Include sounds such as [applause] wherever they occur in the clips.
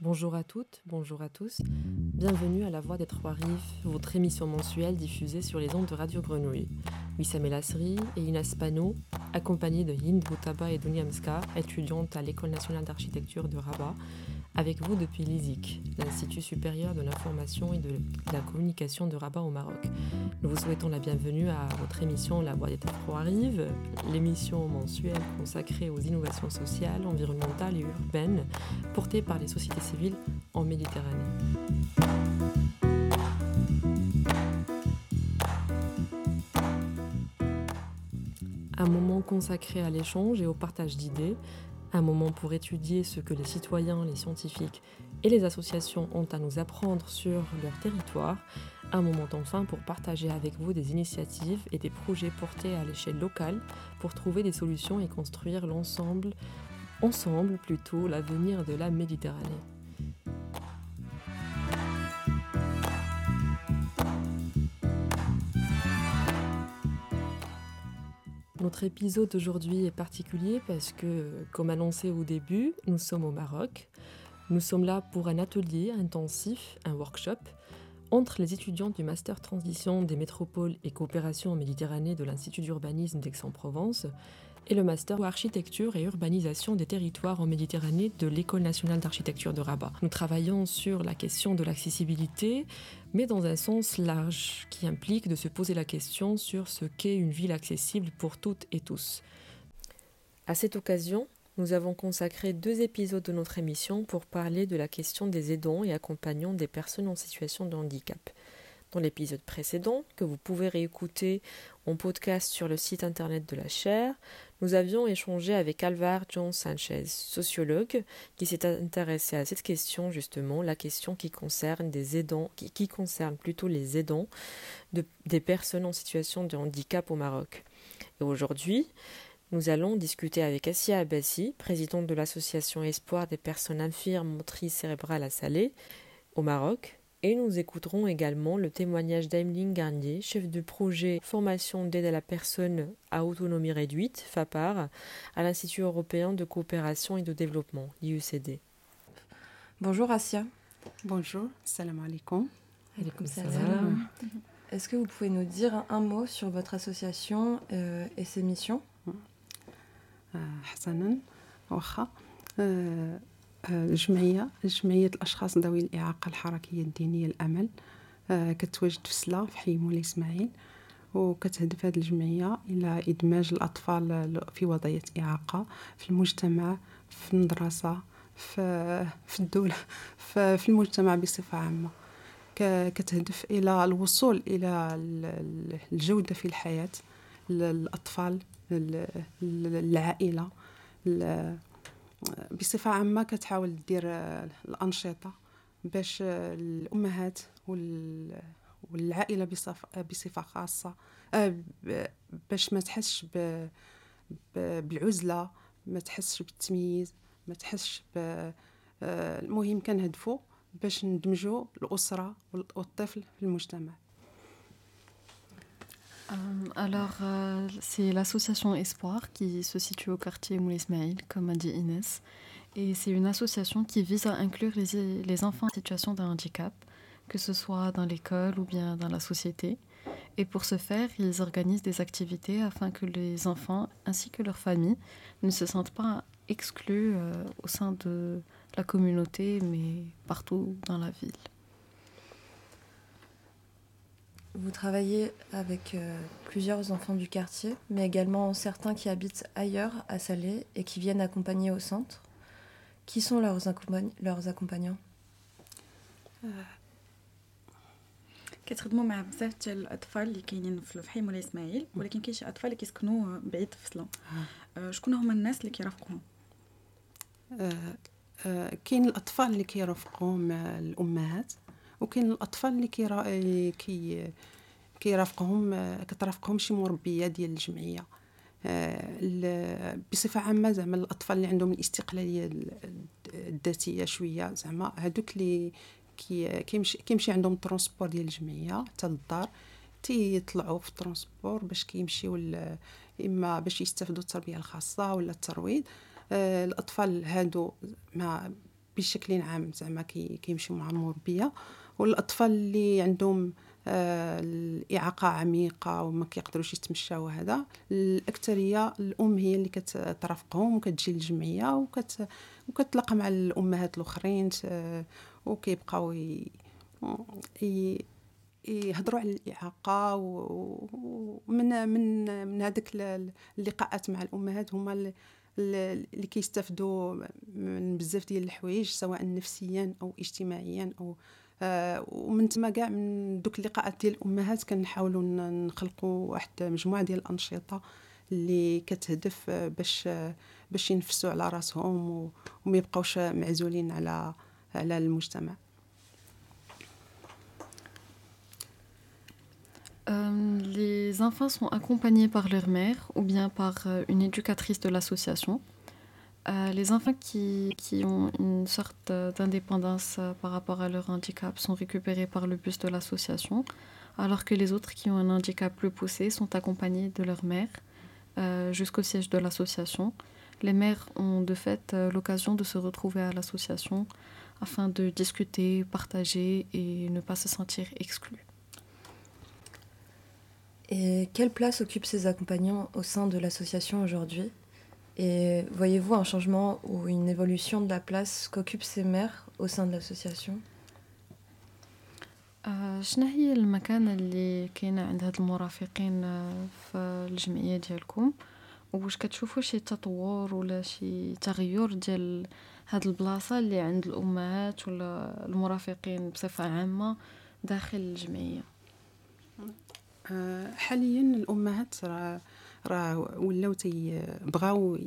Bonjour à toutes, bonjour à tous. Bienvenue à La Voix des Trois-Rives, votre émission mensuelle diffusée sur les ondes de Radio Grenouille. Wissam Elassri et Inès Pano, accompagnés de Hind Boutaba et Dunyamska, étudiantes à l'École nationale d'architecture de Rabat, avec vous depuis l'ISIC, l'Institut supérieur de l'information et de la communication de Rabat au Maroc. Nous vous souhaitons la bienvenue à votre émission La Voix des Trois-Rives, l'émission mensuelle consacrée aux innovations sociales, environnementales et urbaines portées par les sociétés civiles en Méditerranée. Un moment consacré à l'échange et au partage d'idées, un moment pour étudier ce que les citoyens, les scientifiques et les associations ont à nous apprendre sur leur territoire, un moment enfin pour partager avec vous des initiatives et des projets portés à l'échelle locale pour trouver des solutions et construire l'ensemble, ensemble plutôt, l'avenir de la Méditerranée. Notre épisode d'aujourd'hui est particulier parce que, comme annoncé au début, nous sommes au Maroc. Nous sommes là pour un atelier intensif, un workshop, entre les étudiants du Master Transition des métropoles et coopération en Méditerranée de l'Institut d'urbanisme d'Aix-en-Provence et le master architecture et urbanisation des territoires en Méditerranée de l'École nationale d'architecture de Rabat. Nous travaillons sur la question de l'accessibilité, mais dans un sens large, qui implique de se poser la question sur ce qu'est une ville accessible pour toutes et tous. À cette occasion, nous avons consacré deux épisodes de notre émission pour parler de la question des aidants et accompagnants des personnes en situation de handicap. Dans l'épisode précédent, que vous pouvez réécouter en podcast sur le site internet de la chaire, nous avions échangé avec Alvar John Sanchez, sociologue, qui s'est intéressé à cette question justement, la question qui concerne plutôt les aidants des personnes en situation de handicap au Maroc. Et aujourd'hui, nous allons discuter avec Assia Abassi, présidente de l'association Espoir des personnes infirmes motrices cérébrales à Salé, au Maroc, et nous écouterons également le témoignage d'Aimling Garnier, chef du projet Formation d'aide à la personne à autonomie réduite, FAPAR, à l'Institut européen de coopération et de développement, l'IUCD. Bonjour Asia. Bonjour, salam alaikum. Alaikum Est-ce que vous pouvez nous dire un mot sur votre association euh, et ses missions? Euh, Hassanan, الجمعية جمعية الأشخاص ذوي الإعاقة الحركية الدينية الأمل. كتواجد في سلا في حي مولاي إسماعيل وكتهدف هذه الجمعية إلى إدماج الأطفال في وضعية إعاقة في المجتمع في المدرسة في, في الدولة في المجتمع بصفة عامة. كتهدف إلى الوصول إلى الجودة في الحياة للأطفال العائلة بصفة عامة كتحاول دير آه، الأنشطة باش آه، الأمهات والعائلة بصفة خاصة آه، باش ما تحسش بالعزلة ما تحسش بالتمييز ما تحسش المهم كنهدفوا باش ندمجوا الأسرة والطفل في المجتمع. Euh, alors, euh, c'est l'association Espoir qui se situe au quartier Moulay comme a dit Inès. Et c'est une association qui vise à inclure les, les enfants en situation de handicap, que ce soit dans l'école ou bien dans la société. Et pour ce faire, ils organisent des activités afin que les enfants ainsi que leurs familles ne se sentent pas exclus euh, au sein de la communauté, mais partout dans la ville. Vous travaillez avec euh, plusieurs enfants du quartier, mais également certains qui habitent ailleurs à Salé et qui viennent accompagner au centre. Qui sont leurs, accompagn leurs accompagnants كتخدموا مع بزاف ديال الاطفال اللي كاينين في الحي مولاي اسماعيل ولكن كاين شي اطفال اللي كيسكنوا بعيد في فصله شكون هما الناس اللي كيرافقوهم كاين الاطفال اللي كيرافقوهم الامهات وكاين الأطفال اللي كيرا كي كيرافقهم كترافقهم شي مربية ديال الجمعية. بصفة عامة زعما الأطفال اللي عندهم الاستقلالية الذاتية شوية زعما هادوك اللي كي كيمشي كيمشي عندهم ترونسبور ديال الجمعية حتى للدار تيطلعوا في الترونسبور باش كيمشيو إما باش يستافدوا التربية الخاصة ولا الترويض. الأطفال هادو ما بشكل عام زعما كيمشيو مع المربيه والأطفال اللي عندهم آه، الإعاقة عميقة وما كيقدروش يتمشاو هذا الأكثرية الأم هي اللي كترافقهم وكتجي للجمعية وكت وكتلاقى مع الأمهات الأخرين وكيبقاو. يهضروا على الإعاقة ومن من من هذيك اللقاءات مع الأمهات هما اللي كيستافدوا من بزاف ديال الحوايج سواء نفسيا أو اجتماعيا أو ومن تما كاع من دوك اللقاءات ديال الأمهات كنحاولوا نخلقوا واحد مجموعة ديال الأنشطة اللي كتهدف باش باش ينفسوا على راسهم وما يبقاوش معزولين على على المجتمع Euh, les enfants sont accompagnés par leur mère ou bien par euh, une éducatrice de l'association. Euh, les enfants qui, qui, ont une sorte d'indépendance par rapport à leur handicap sont récupérés par le bus de l'association, alors que les autres qui ont un handicap plus poussé sont accompagnés de leur mère jusqu'au siège de l'association. Les mères ont de fait l'occasion de se retrouver à l'association afin de discuter, partager et ne pas se sentir exclus. Et quelle place occupent ces accompagnants au sein de l'association aujourd'hui? Et voyez-vous un changement ou une évolution de la place qu'occupent ces mères au sein de l'association? شنو هي المكانة اللي كاينة عند هاد المرافقين في الجمعية ديالكم؟ واش كتشوفوا شي تطور ولا شي تغير ديال هاد البلاصة اللي عند الأمهات ولا المرافقين بصفة عامة داخل الجمعية؟ آه، حاليا الأمهات راه راه ولاو تيبغاو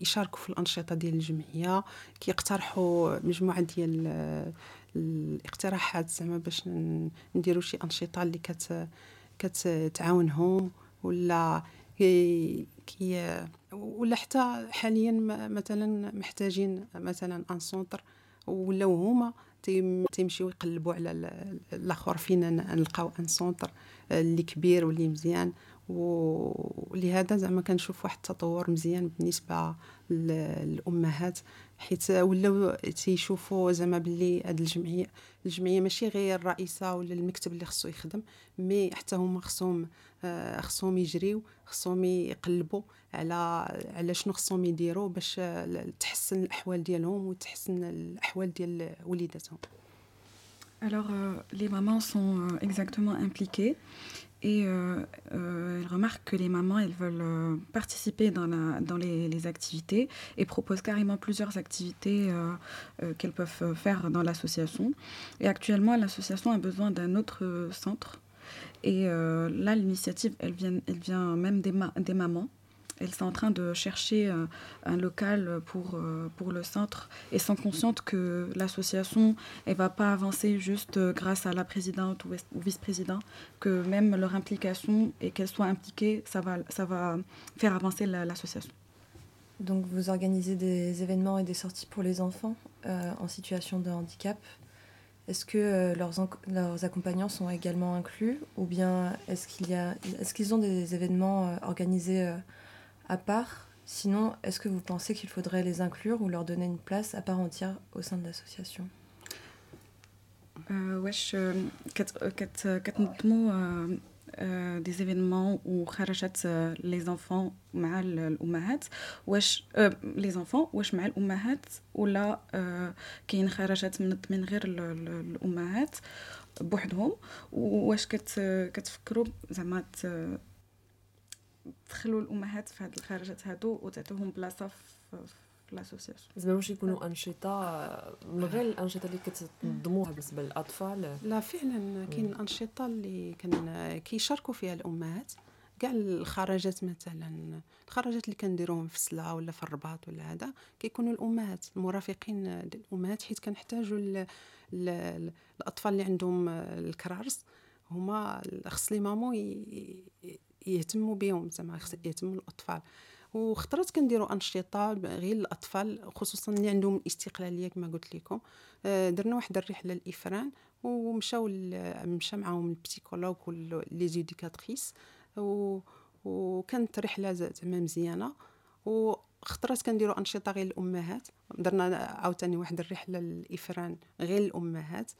يشاركوا في الأنشطة ديال الجمعية كيقترحوا مجموعة ديال الاقتراحات زعما باش نديروا شي أنشطة اللي كت كتعاونهم ولا كي ولا حتى حاليا مثلا محتاجين مثلا ان سونتر ولاو هما تيمشيو يقلبوا على الأخر فين نلقاو ان سونتر اللي كبير واللي مزيان ولهذا زعما كنشوف واحد التطور مزيان بالنسبة للأمهات حيت ولاو تيشوفوا زعما باللي هاد الجمعية الجمعية ماشي غير الرئيسة ولا المكتب اللي خصو يخدم مي حتى هما خصهم آه، خصهم يجريو خصهم يقلبوا على على شنو خصهم يديروا باش تحسن الأحوال ديالهم وتحسن الأحوال ديال وليداتهم. Alors, euh, les mamans sont euh, exactement impliquées. Et euh, euh, elles remarquent que les mamans, elles veulent euh, participer dans, les, activités et proposent carrément plusieurs activités qu'elles peuvent faire dans l'association. Et actuellement, l'association a besoin d'un autre centre. Et là, l'initiative, elle vient, elle même des mamans elles sont en train de chercher euh, un local pour, euh, pour le centre et sont conscientes que l'association ne va pas avancer juste euh, grâce à la présidente ou, vice-président, que même leur implication et qu'elles soient impliquées, ça va, ça va faire avancer l'association. Donc vous organisez des événements et des sorties pour les enfants en situation de handicap. Est-ce que leurs, leurs accompagnants sont également inclus ou bien est-ce qu'il y a, est-ce qu'ils ont des événements organisés à part Sinon, est-ce que vous pensez qu'il faudrait les inclure ou leur donner une place à part entière au sein de l'association واش كتنظموا des événements où خرجت les enfants مع الامهات واش les enfants واش مع الامهات ولا كاين خرجت من من غير الامهات بوحدهم واش كتفكروا زعما تخلوا الأمهات في هاد الخارجات هادو وتعطيوهم بلاصة في لاسوسياسيون زعما واش يكونوا أنشطة من غير الأنشطة اللي كتنظموها بالنسبة للأطفال؟ لا فعلا كاين الانشطه اللي كان كيشاركوا فيها الأمهات. كاع الخرجات مثلا الخرجات اللي كنديروهم في السلا ولا في الرباط ولا هذا كيكونوا الأمهات المرافقين ديال الأمهات حيت كنحتاجوا الأطفال اللي عندهم الكرارس هما خص لي مامو يهتموا بهم زعما يهتموا الاطفال وخطرات كنديروا أنشطة غير الاطفال خصوصا اللي عندهم الاستقلاليه كما قلت لكم. آه، درنا واحد الرحلة لافران ومشاو مشى معاهم البسيكولوج ولي زيديكاتريس. وكانت رحلة زعما مزيانة. خطرات كنديروا أنشطة غير الأمهات. درنا عاوتاني واحد الرحلة للإفران غير الأمهات.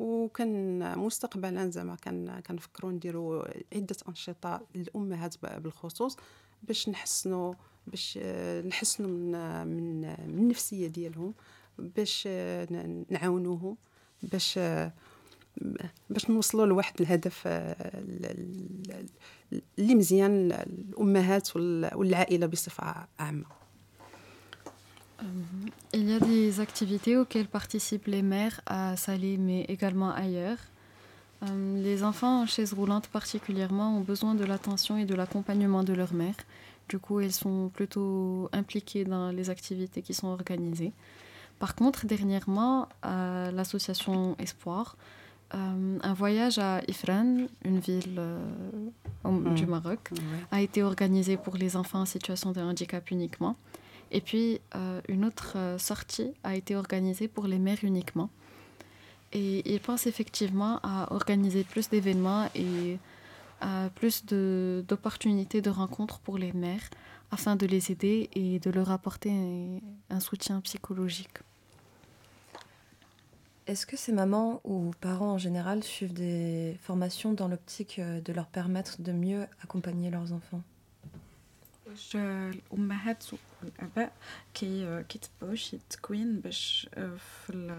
وكان مستقبلا زعما كان كنفكروا نديروا عدة أنشطة للأمهات بالخصوص باش نحسنوا باش نحسنوا من من, النفسية ديالهم باش نعاونوهم باش باش نوصلوا لواحد الهدف اللي مزيان الامهات والعائلة بصفة عامة. Il y a des activités auxquelles participent les mères à Salé, mais également ailleurs. Euh, les enfants en chaise roulante particulièrement ont besoin de l'attention et de l'accompagnement de leur mère. Du coup, elles sont plutôt impliquées dans les activités qui sont organisées. Par contre, dernièrement, à l'association Espoir, euh, un voyage à Ifran, une ville euh, mmh. du Maroc, a été organisé pour les enfants en situation de handicap uniquement. Et puis, euh, une autre euh, sortie a été organisée pour les mères uniquement. Et ils pensent effectivement à organiser plus d'événements et à plus d'opportunités de, rencontres pour les mères afin de les aider et de leur apporter un, soutien psychologique. Est-ce que ces mamans ou parents en général suivent des formations dans l'optique euh, de leur permettre de mieux accompagner leurs enfants? واش الأمهات والآباء كي كيتبعوا شي تكوين باش في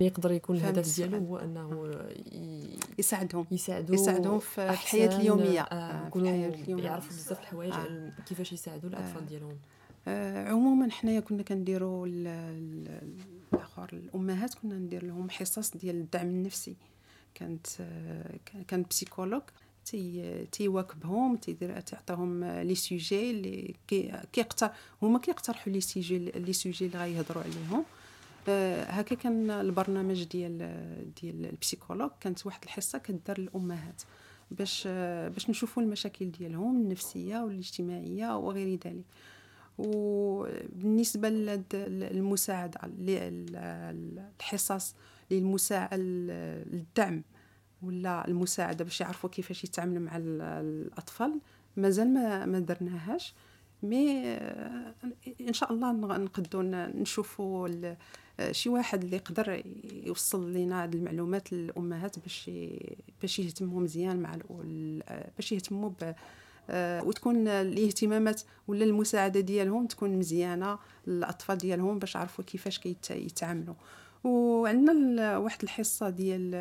يقدر يكون الهدف ديالو هو أنه يساعدهم. يساعدوا يساعدهم في الحياة اليومية في الحياة اليومية. يعرفوا بزاف الحوايج آه. كيفاش يساعدوا الأطفال ديالهم. آه عموما حنايا كنا كنديروا الآخر الأمهات كنا ندير لهم حصص ديال الدعم النفسي. كانت كان بسيكولوج. تي تيواكبهم تيدير تعطيهم لي سوجي اللي كيقتر هما كيقترحوا لي سوجي لي سوجي اللي غيهضروا عليهم. آه هكا كان البرنامج ديال ديال البسيكولوج كانت واحد الحصة كدار للأمهات باش باش نشوفوا المشاكل ديالهم النفسية والاجتماعية وغير ذلك. وبالنسبه للمساعده الحصص للمساعده الدعم ولا المساعدة باش يعرفوا كيفاش يتعاملوا مع الأطفال. مازال ما ما درناهاش. مي آه، إن شاء الله نقدروا نشوفوا شي واحد اللي يقدر يوصل لنا هذه المعلومات للأمهات باش باش يهتموا مزيان مع باش يهتموا ب آه، وتكون الاهتمامات ولا المساعدة ديالهم تكون مزيانة للاطفال ديالهم باش يعرفوا كيفاش كيتعاملوا وعندنا واحد الحصة ديال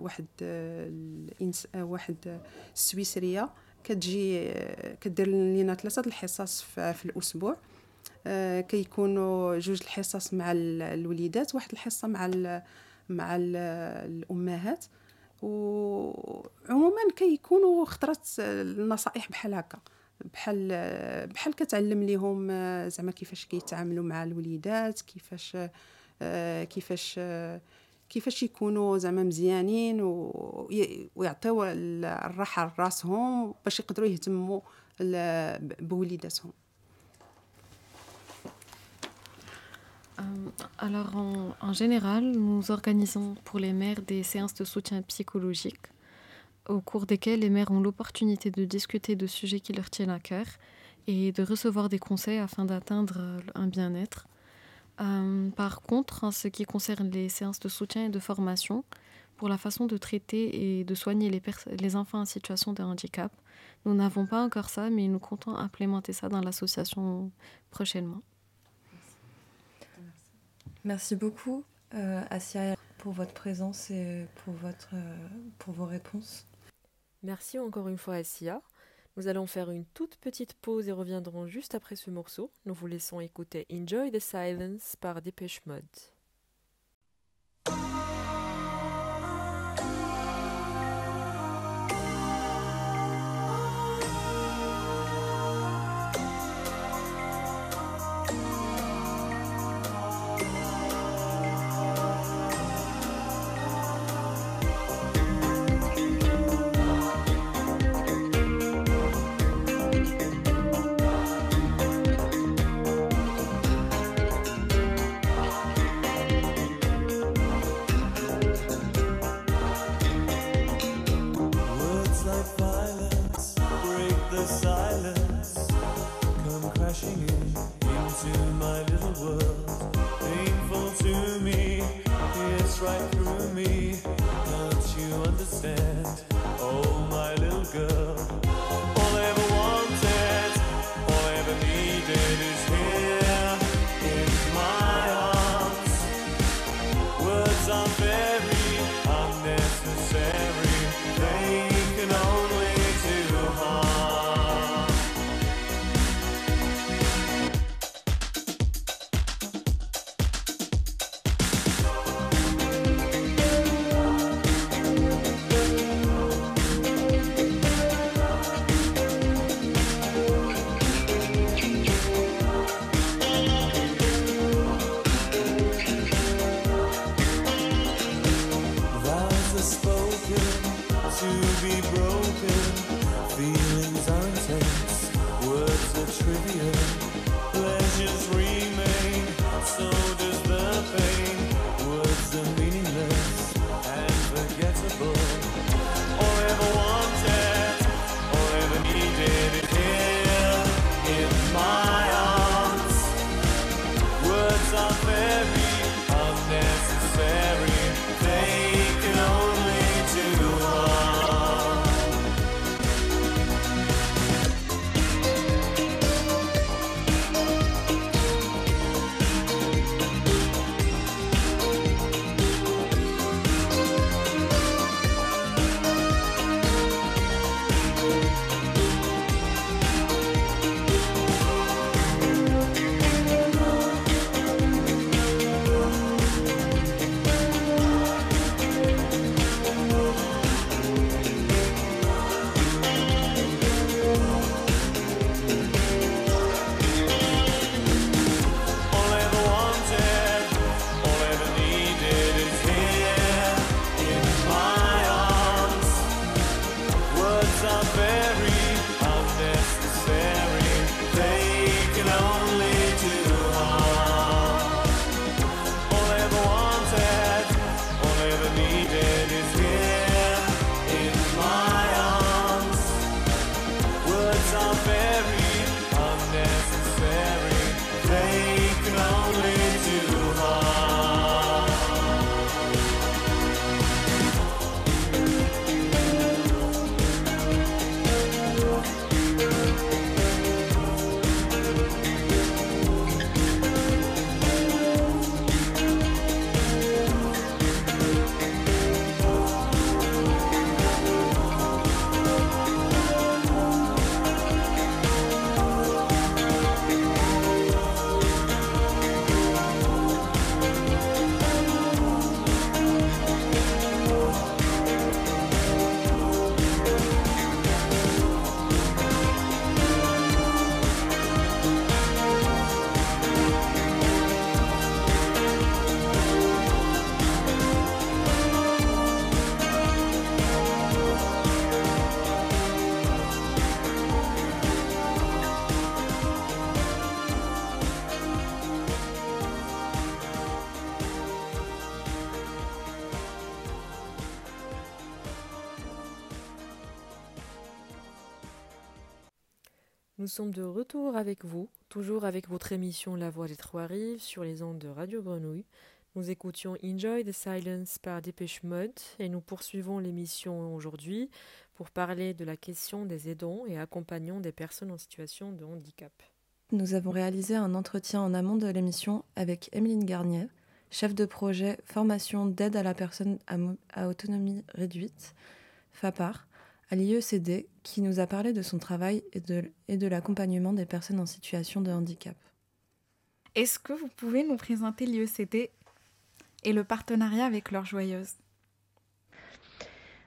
واحد الانس واحد السويسرية. كتجي كدير لينا ثلاثة الحصص في الأسبوع. آه، كيكونوا جوج الحصص مع الوليدات واحد الحصة مع مع الأمهات. وعموما كيكونوا خطرات النصائح بحال هكا. بحال بحال كتعلم ليهم آه، زعما كيفاش كيتعاملوا مع الوليدات كيفاش كيفاش كيفاش يكونوا زعما مزيانين ويعطيو الراحه لراسهم باش يقدروا يهتموا بوليداتهم Euh, alors, en, en, général, nous organisons pour les mères des séances de soutien psychologique au cours desquelles les mères ont l'opportunité de discuter de sujets qui leur tiennent à cœur et de recevoir des conseils afin d'atteindre un bien-être. Euh, par contre, en ce qui concerne les séances de soutien et de formation, pour la façon de traiter et de soigner les, les enfants en situation de handicap, nous n'avons pas encore ça, mais nous comptons implémenter ça dans l'association prochainement. Merci beaucoup, euh, Asia, pour votre présence et pour, votre, euh, pour vos réponses. Merci encore une fois, Asia. Nous allons faire une toute petite pause et reviendrons juste après ce morceau. Nous vous laissons écouter Enjoy the Silence par Dépêche Mode. Sommes de retour avec vous, toujours avec votre émission La Voix des Trois Rives sur les ondes de Radio Grenouille. Nous écoutions Enjoy the Silence par Dépêche Mode et nous poursuivons l'émission aujourd'hui pour parler de la question des aidants et accompagnants des personnes en situation de handicap. Nous avons réalisé un entretien en amont de l'émission avec Emeline Garnier, chef de projet formation d'aide à la personne à, autonomie réduite, FAPAR, à l'IECD qui nous a parlé de son travail et de, et de l'accompagnement des personnes en situation de handicap. Est-ce que vous pouvez nous présenter l'IECD et le partenariat avec leurs joyeuses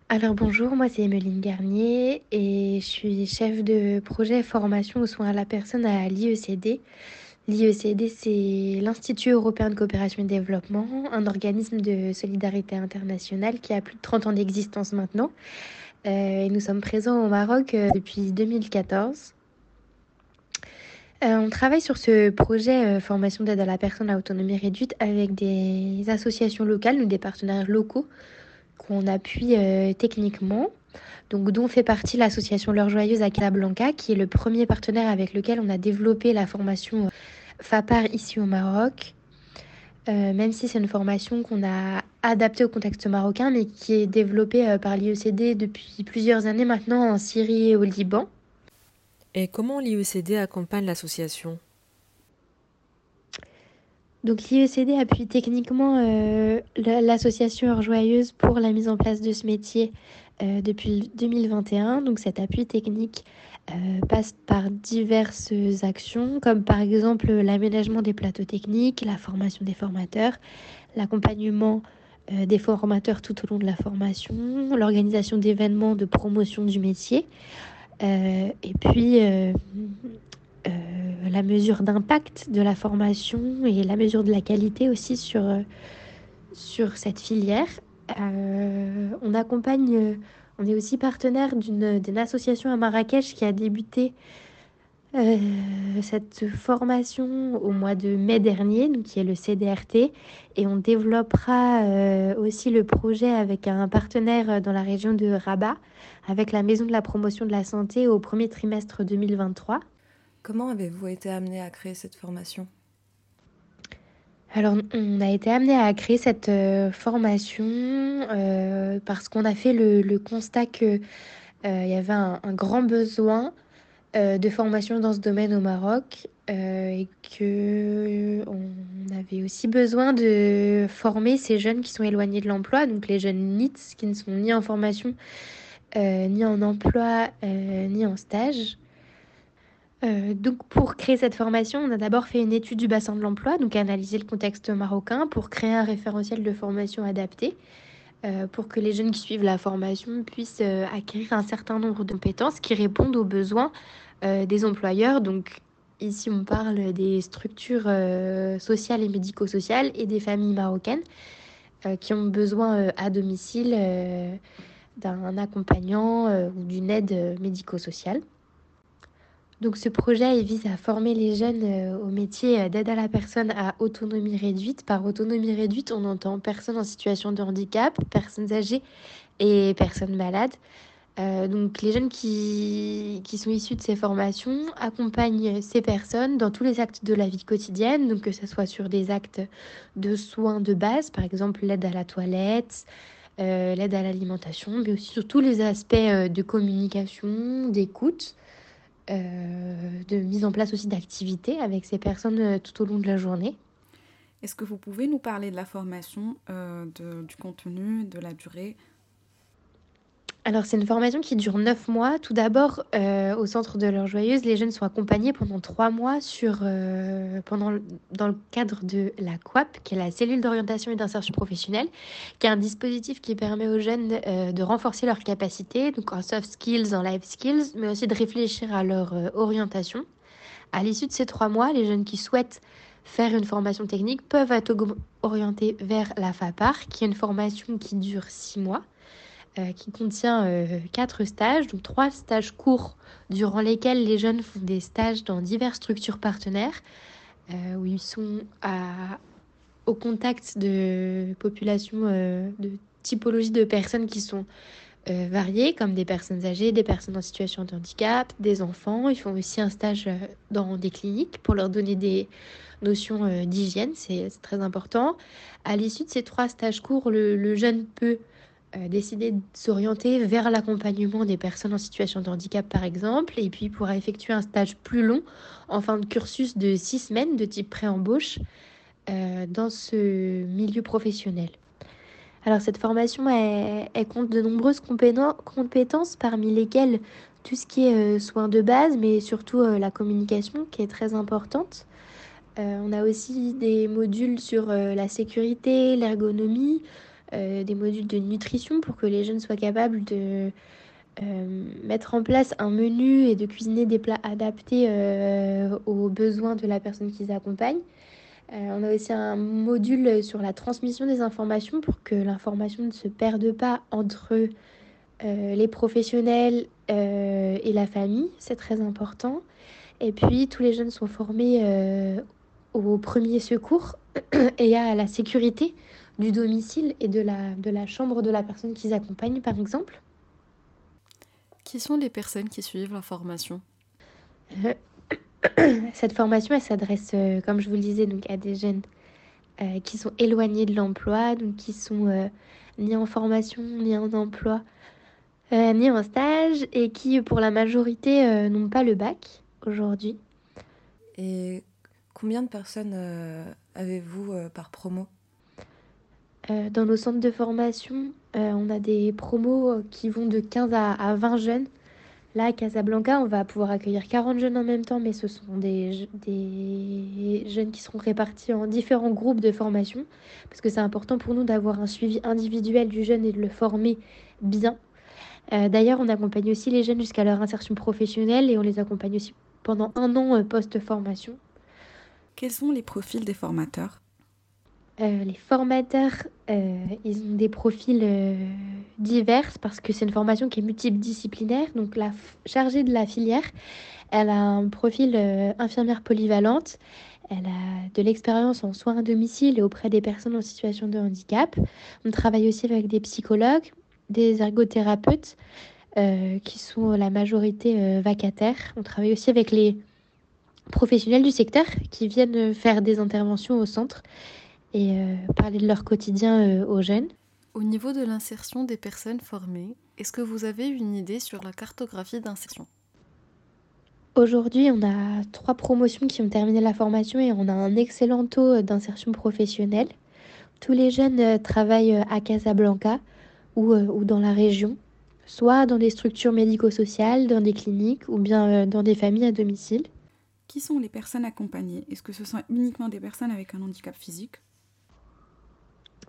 alors bonjour, moi c'est Emeline Garnier et je suis chef de projet formation aux soins à la personne à l'IECD. L'IECD c'est l'Institut européen de coopération et développement, un organisme de solidarité internationale qui a plus de 30 ans d'existence maintenant euh, nous sommes présents au Maroc euh, depuis 2014. Euh, on travaille sur ce projet formation d'aide à la personne à autonomie réduite avec des associations locales, nous des partenaires locaux qu'on appuie techniquement. Donc, dont fait partie l'association L'Heure Joyeuse à Casablanca, qui est le premier partenaire avec lequel on a développé la formation FAPAR ici au Maroc. Même si c'est une formation qu'on a adaptée au contexte marocain, mais qui est développée par l'IECD depuis plusieurs années maintenant en Syrie et au Liban. Et comment l'IECD accompagne l'association? Donc l'IECD appuie techniquement euh, l'association Heure Joyeuse pour la mise en place de ce métier euh, depuis 2021. Donc cet appui technique euh, passe par diverses actions, comme par exemple l'aménagement des plateaux techniques, la formation des formateurs, l'accompagnement des formateurs tout au long de la formation, l'organisation d'événements de promotion du métier, et puis euh, la mesure d'impact de la formation et la mesure de la qualité aussi sur, euh, sur cette filière. Euh, on accompagne, on est aussi partenaire d'une association à Marrakech qui a débuté cette formation au mois de mai dernier, donc qui est le CDRT, et on développera aussi le projet avec un partenaire dans la région de Rabat, avec la Maison de la promotion de la santé au premier trimestre 2023. Comment avez-vous été amené à créer cette formation? Alors, on a été amené à créer cette euh, formation euh, parce qu'on a fait le, constat qu'il euh, y avait un, grand besoin de formation dans ce domaine au Maroc et que on avait aussi besoin de former ces jeunes qui sont éloignés de l'emploi, donc les jeunes NITS qui ne sont ni en formation, ni en emploi, ni en stage. Euh, donc pour créer cette formation, on a d'abord fait une étude du bassin de l'emploi, donc analyser le contexte marocain pour créer un référentiel de formation adapté euh, pour que les jeunes qui suivent la formation puissent euh, acquérir un certain nombre de compétences qui répondent aux besoins des employeurs. Donc ici on parle des structures sociales et médico-sociales et des familles marocaines qui ont besoin à domicile d'un accompagnant ou d'une aide médico-sociale. Donc ce projet vise à former les jeunes euh, au métier euh, d'aide à la personne à autonomie réduite. Par autonomie réduite, on entend personnes en situation de handicap, personnes âgées et personnes malades. Euh, donc les jeunes qui, qui, sont issus de ces formations accompagnent ces personnes dans tous les actes de la vie quotidienne, que ce soit sur des actes de soins de base, par exemple l'aide à la toilette, l'aide à l'alimentation, mais aussi sur tous les aspects de communication, d'écoute. Euh, de mise en place aussi d'activités avec ces personnes euh, tout au long de la journée. Est-ce que vous pouvez nous parler de la formation, euh, du contenu, de la durée alors, c'est une formation qui dure neuf mois. Tout d'abord, euh, au centre de l'heure joyeuse, les jeunes sont accompagnés pendant trois mois sur, euh, pendant, dans le cadre de la COAP, qui est la cellule d'orientation et d'insertion professionnelle, qui est un dispositif qui permet aux jeunes euh, de renforcer leurs capacités, donc en soft skills, en life skills, mais aussi de réfléchir à leur orientation. À l'issue de ces trois mois, les jeunes qui souhaitent faire une formation technique peuvent être orientés vers la FAPAR, qui est une formation qui dure six mois. Euh, qui contient euh, quatre stages, donc trois stages courts durant lesquels les jeunes font des stages dans diverses structures partenaires euh, où ils sont au contact de populations, de typologies de personnes qui sont variées, comme des personnes âgées, des personnes en situation de handicap, des enfants. Ils font aussi un stage dans des cliniques pour leur donner des notions d'hygiène, c'est très important. À l'issue de ces trois stages courts, le jeune peut décider de s'orienter vers l'accompagnement des personnes en situation de handicap, par exemple, et puis pourra effectuer un stage plus long en fin de cursus de six semaines de type pré-embauche euh, dans ce milieu professionnel. Alors cette formation, elle, compte de nombreuses compétences, parmi lesquelles tout ce qui est euh, soins de base, mais surtout la communication qui est très importante. on a aussi des modules sur la sécurité, l'ergonomie, euh, des modules de nutrition pour que les jeunes soient capables de euh, mettre en place un menu et de cuisiner des plats adaptés euh, aux besoins de la personne qu'ils accompagnent. on a aussi un module sur la transmission des informations pour que l'information ne se perde pas entre les professionnels et la famille, c'est très important. Et puis tous les jeunes sont formés au premier secours et à la sécurité du domicile et de la, de la chambre de la personne qu'ils accompagnent, par exemple. Qui sont les personnes qui suivent la formation? Euh, [coughs] Cette formation, elle s'adresse, euh, comme je vous le disais, donc à des jeunes qui sont éloignés de l'emploi, donc qui sont ni en formation, ni en emploi, ni en stage, et qui, pour la majorité, n'ont pas le bac aujourd'hui. Et combien de personnes avez-vous par promo? Dans nos centres de formation, on a des promos qui vont de 15 à 20 jeunes Là, à Casablanca, on va pouvoir accueillir 40 jeunes en même temps, mais ce sont des, jeunes qui seront répartis en différents groupes de formation, parce que c'est important pour nous d'avoir un suivi individuel du jeune et de le former bien. Euh, d'ailleurs, on accompagne aussi les jeunes jusqu'à leur insertion professionnelle et on les accompagne aussi pendant un an euh, post-formation. Quels sont les profils des formateurs? euh, les formateurs, euh, ils ont des profils euh, divers parce que c'est une formation qui est multidisciplinaire. Donc la chargée de la filière, elle a un profil infirmière polyvalente. Elle a de l'expérience en soins à domicile et auprès des personnes en situation de handicap. On travaille aussi avec des psychologues, des ergothérapeutes qui sont la majorité vacataires. On travaille aussi avec les professionnels du secteur qui viennent faire des interventions au centre et euh, parler de leur quotidien euh, aux jeunes. Au niveau de l'insertion des personnes formées, est-ce que vous avez une idée sur la cartographie d'insertion? Aujourd'hui, on a trois promotions qui ont terminé la formation et on a un excellent taux d'insertion professionnelle. Tous les jeunes euh, travaillent à Casablanca ou, ou dans la région, soit dans des structures médico-sociales, dans des cliniques ou bien dans des familles à domicile. Qui sont les personnes accompagnées? Est-ce que ce sont uniquement des personnes avec un handicap physique?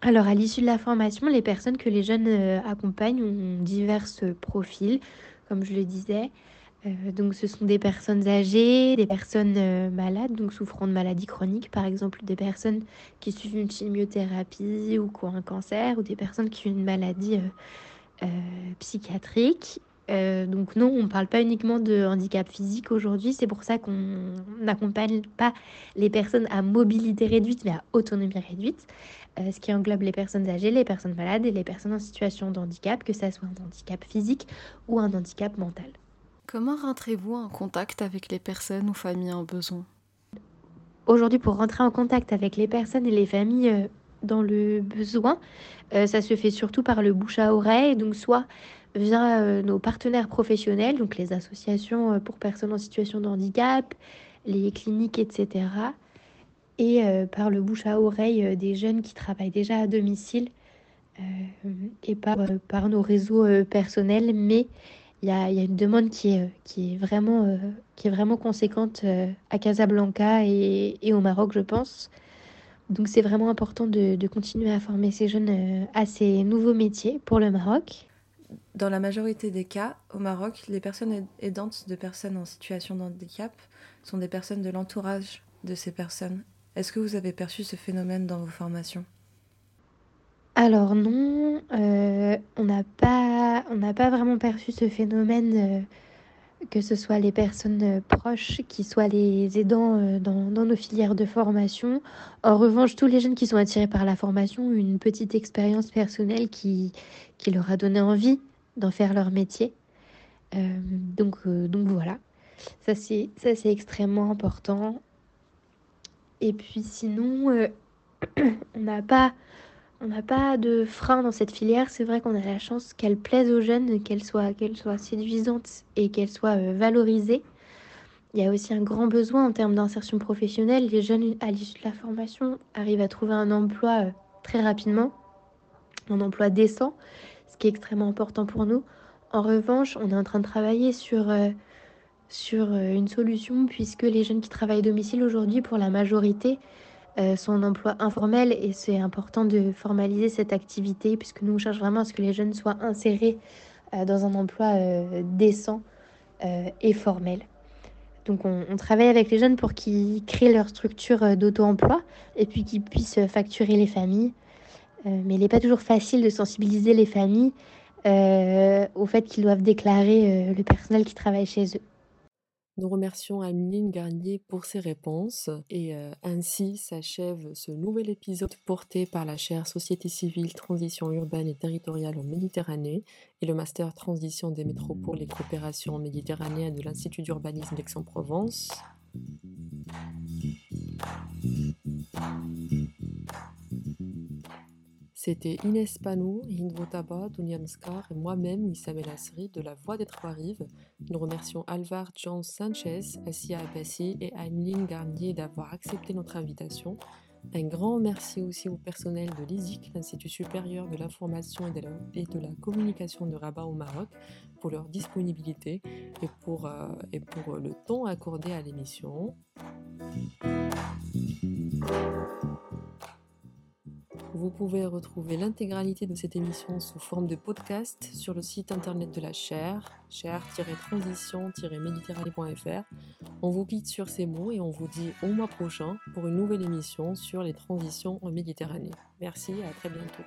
Alors, à l'issue de la formation, les personnes que les jeunes euh, accompagnent ont divers profils, comme je le disais. Euh, donc, ce sont des personnes âgées, des personnes euh, malades, donc souffrant de maladies chroniques, par exemple des personnes qui suivent une chimiothérapie ou qui ont un cancer, ou des personnes qui ont une maladie psychiatrique. Donc non, on ne parle pas uniquement de handicap physique aujourd'hui, c'est pour ça qu'on n'accompagne pas les personnes à mobilité réduite, mais à autonomie réduite. Euh, ce qui englobe les personnes âgées, les personnes malades et les personnes en situation de handicap, que ce soit un handicap physique ou un handicap mental. Comment rentrez-vous en contact avec les personnes ou familles en besoin? Aujourd'hui, pour rentrer en contact avec les personnes et les familles euh, dans le besoin, euh, ça se fait surtout par le bouche à oreille, donc soit via nos partenaires professionnels, donc les associations pour personnes en situation de handicap, les cliniques, etc et euh, par le bouche à oreille euh, des jeunes qui travaillent déjà à domicile euh, et par, par nos réseaux personnels. Mais il y a, une demande qui est, vraiment, conséquente à Casablanca et, au Maroc, je pense. Donc c'est vraiment important de, continuer à former ces jeunes à ces nouveaux métiers pour le Maroc. Dans la majorité des cas, au Maroc, les personnes aidantes de personnes en situation de handicap sont des personnes de l'entourage de ces personnes. Est-ce que vous avez perçu ce phénomène dans vos formations? Alors non, euh, on n'a pas, pas vraiment perçu ce phénomène, euh, que ce soit les personnes euh, proches, qui soient les aidants dans, nos filières de formation. En revanche, tous les jeunes qui sont attirés par la formation ont une petite expérience personnelle qui, qui leur a donné envie d'en faire leur métier. donc, donc voilà, ça c'est extrêmement important. Et puis sinon, euh, [coughs] on n'a pas, pas de frein dans cette filière. C'est vrai qu'on a la chance qu'elle plaise aux jeunes, qu'elle soit, qu'elle soit séduisante et qu'elle soit euh, valorisée. Il y a aussi un grand besoin en termes d'insertion professionnelle. Les jeunes, à l'issue de la formation, arrivent à trouver un emploi euh, très rapidement, un emploi décent, ce qui est extrêmement important pour nous. En revanche, on est en train de travailler sur sur euh, une solution puisque les jeunes qui travaillent à domicile aujourd'hui, pour la majorité, euh, sont en emploi informel et c'est important de formaliser cette activité puisque nous on cherche vraiment à ce que les jeunes soient insérés euh, dans un emploi décent et formel. Donc on, on, travaille avec les jeunes pour qu'ils créent leur structure d'auto-emploi et puis qu'ils puissent facturer les familles. Mais il n'est pas toujours facile de sensibiliser les familles au fait qu'ils doivent déclarer le personnel qui travaille chez eux. Nous remercions Ameline Garnier pour ses réponses et euh, ainsi s'achève ce nouvel épisode porté par la chaire Société civile, transition urbaine et territoriale en Méditerranée et le master transition des métropoles et coopération méditerranéenne de l'Institut d'urbanisme d'Aix-en-Provence. C'était Inès Panou, Hindvotaba, Dunyanskar et moi-même, Wissam El Asri, de La Voix des Trois Rives. Nous remercions Alvar Jones Sanchez, Assia Abassi et Aimeline Garnier d'avoir accepté notre invitation. Un grand merci aussi au personnel de l'ISIC, l'Institut supérieur de l'information et, de la communication de Rabat au Maroc, pour leur disponibilité et pour, euh, et pour le temps accordé à l'émission. Vous pouvez retrouver l'intégralité de cette émission sous forme de podcast sur le site internet de la chaire, chaire-transition-méditerranée.fr. On vous quitte sur ces mots et on vous dit au mois prochain pour une nouvelle émission sur les transitions en Méditerranée. Merci et à très bientôt.